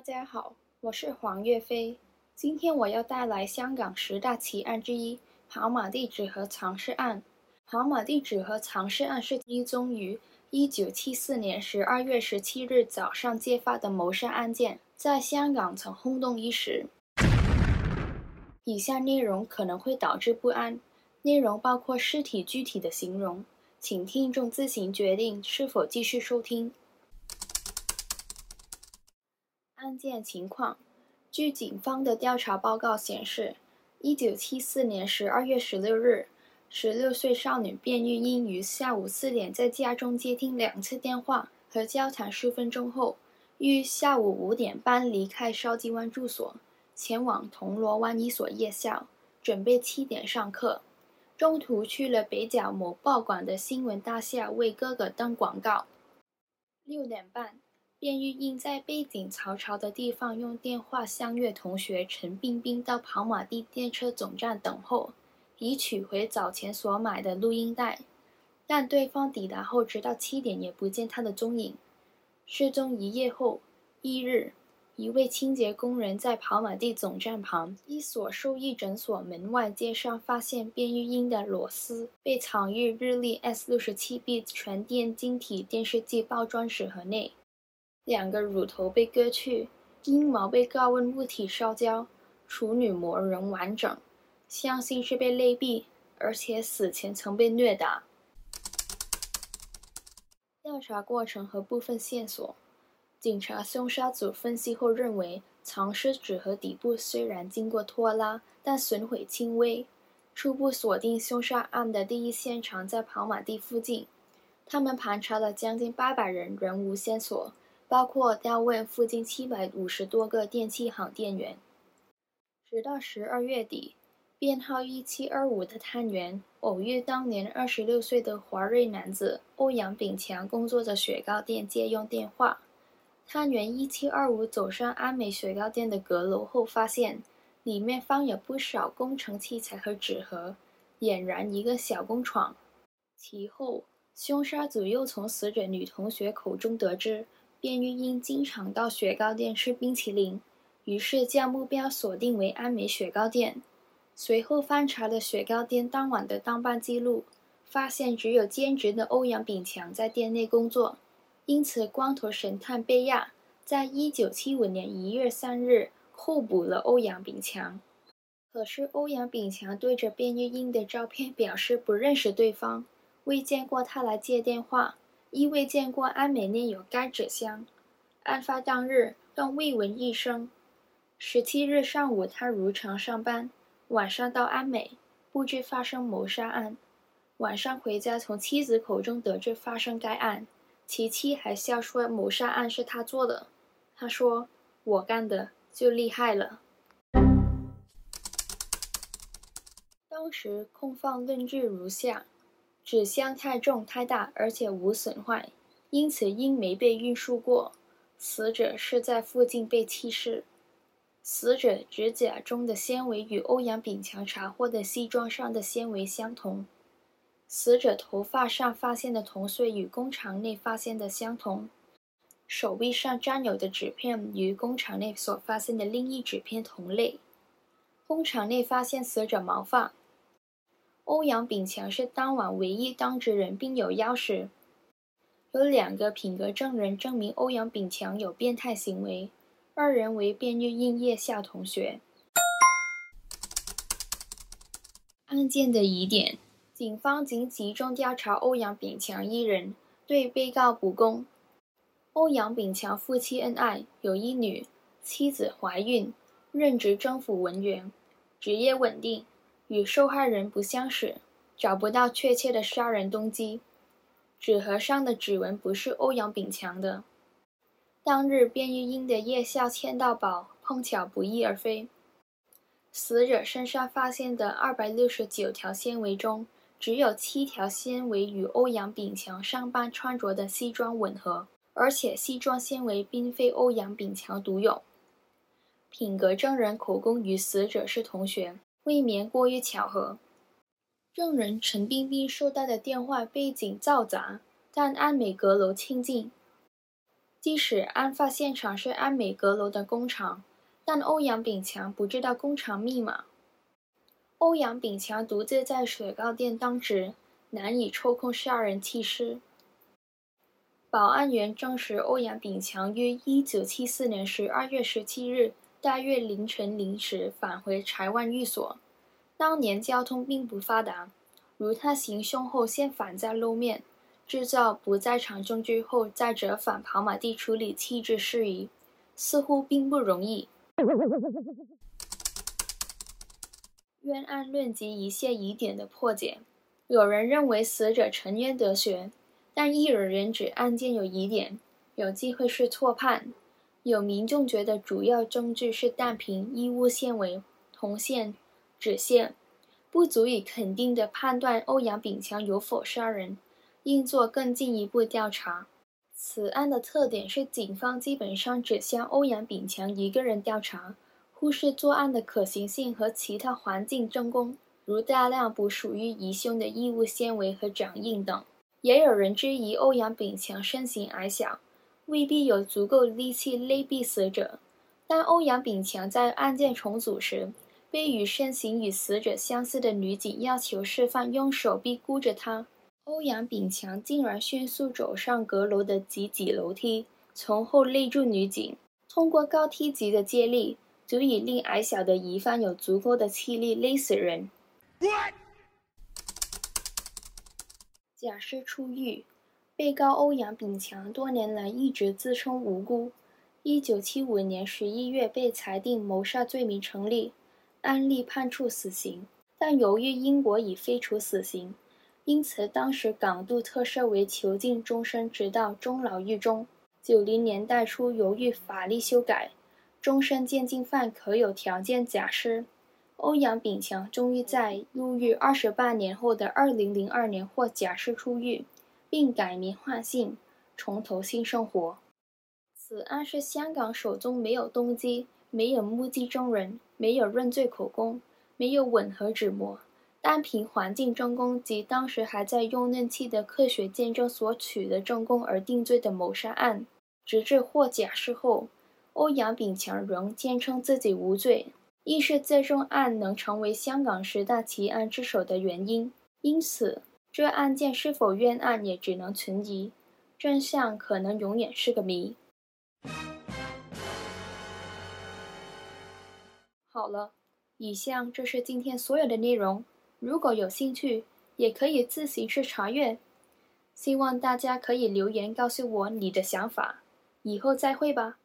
大家好，我是黄岳飞。今天我要带来香港十大奇案之一——跑马地址和藏尸案。跑马地址和藏尸案是一宗于1974年12月17日早上揭发的谋杀案件，在香港曾轰动一时。以下内容可能会导致不安，内容包括尸体具体的形容，请听众自行决定是否继续收听。案件情况。据警方的调查报告显示，一九七四年十二月十六日，十六岁少女卞玉英于下午四点在家中接听两次电话和交谈数分钟后，于下午五点半离开筲箕湾住所，前往铜锣湾一所夜校，准备七点上课。中途去了北角某报馆的新闻大厦为哥哥登广告。六点半。卞玉英在背景嘈嘈的地方用电话相约同学陈冰冰到跑马地电车总站等候，以取回早前所买的录音带。但对方抵达后，直到七点也不见他的踪影。失踪一夜后，一日，一位清洁工人在跑马地总站旁一所兽医诊所门外街上发现卞玉英的裸尸，被藏于日立 S 六十七 B 全电晶体电视机包装纸盒内。两个乳头被割去，阴毛被高温物体烧焦，处女膜仍完整，相信是被勒毙，而且死前曾被虐打。调查过程和部分线索，警察凶杀组分析后认为，藏尸纸盒底部虽然经过拖拉，但损毁轻微。初步锁定凶杀案的第一现场在跑马地附近，他们盘查了将近八百人，仍无线索。包括调问附近七百五十多个电器行店员，直到十二月底，编号一七二五的探员偶遇当年二十六岁的华瑞男子欧阳炳强，工作着雪糕店借用电话。探员一七二五走上安美雪糕店的阁楼后，发现里面放有不少工程器材和纸盒，俨然一个小工厂。其后，凶杀组又从死者女同学口中得知。卞玉英经常到雪糕店吃冰淇淋，于是将目标锁定为安美雪糕店。随后翻查了雪糕店当晚的当班记录，发现只有兼职的欧阳炳强在店内工作，因此光头神探贝亚在一九七五年一月三日候补了欧阳炳强。可是欧阳炳强对着卞玉英的照片表示不认识对方，未见过他来接电话。亦未见过安美内有该纸箱，案发当日更未闻一声。十七日上午，他如常上班，晚上到安美，不知发生谋杀案。晚上回家，从妻子口中得知发生该案，其妻还笑说谋杀案是他做的。他说：“我干的就厉害了。”当时控方论据如下。纸箱太重太大，而且无损坏，因此因没被运输过，死者是在附近被弃尸。死者指甲中的纤维与欧阳炳强查获的西装上的纤维相同。死者头发上发现的铜碎与工厂内发现的相同。手臂上沾有的纸片与工厂内所发现的另一纸片同类。工厂内发现死者毛发。欧阳炳强是当晚唯一当值人，并有钥匙。有两个品格证人证明欧阳炳强有变态行为，二人为卞玉英夜校同学。案件的疑点，警方仅集中调查欧阳炳强一人，对被告不公。欧阳炳强夫妻恩爱，有一女，妻子怀孕，任职政府文员，职业稳定。与受害人不相识，找不到确切的杀人动机。纸盒上的指纹不是欧阳炳强的。当日卞玉英的夜校签到宝碰巧不翼而飞。死者身上发现的二百六十九条纤维中，只有七条纤维与欧阳炳强上班穿着的西装吻合，而且西装纤维并非欧阳炳强独有。品格证人口供与死者是同学。未免过于巧合。证人陈冰冰收到的电话背景嘈杂，但安美阁楼清静。即使案发现场是安美阁楼的工厂，但欧阳炳强不知道工厂密码。欧阳炳强独自在雪糕店当值，难以抽空杀人弃尸。保安员证实，欧阳炳强于一九七四年十二月十七日大约凌晨零时返回柴湾寓所。当年交通并不发达，如他行凶后先返在露面。制造不在场证据后，再折返跑马地处理弃置事宜，似乎并不容易。冤案论及一些疑点的破解，有人认为死者沉冤得雪，但亦有人指案件有疑点，有机会是错判。有民众觉得主要证据是弹瓶、衣物纤维、铜线、纸线，不足以肯定的判断欧阳炳强有否杀人。应做更进一步调查。此案的特点是，警方基本上只向欧阳炳强一个人调查，忽视作案的可行性和其他环境证供，如大量不属于疑凶的衣物纤维和掌印等。也有人质疑欧阳炳强身形矮小，未必有足够力气勒毙死者。但欧阳炳强在案件重组时，被与身形与死者相似的女警要求释放用手臂箍着他。欧阳炳强竟然迅速走上阁楼的几级楼梯，从后勒住女警。通过高梯级的接力，足以令矮小的疑犯有足够的气力勒死人。假释出狱，被告欧阳炳强多年来一直自称无辜。一九七五年十一月被裁定谋杀罪名成立，案例判处死刑，但由于英国已废除死刑。因此，当时港督特赦为囚禁终身，直到终老狱中。九零年代初，由于法律修改，终身监禁犯可有条件假释。欧阳炳强终于在入狱二十八年后的二零零二年获假释出狱，并改名换姓，重投新生活。此案是香港手中没有动机、没有目击证人、没有认罪口供、没有吻合指模。单凭环境证供及当时还在用嫩气的科学见证所取的证供而定罪的谋杀案，直至获假释后，欧阳炳强仍坚称自己无罪，亦是这宗案能成为香港十大奇案之首的原因。因此，这案件是否冤案也只能存疑，真相可能永远是个谜。好了，以上就是今天所有的内容。如果有兴趣，也可以自行去查阅。希望大家可以留言告诉我你的想法。以后再会吧。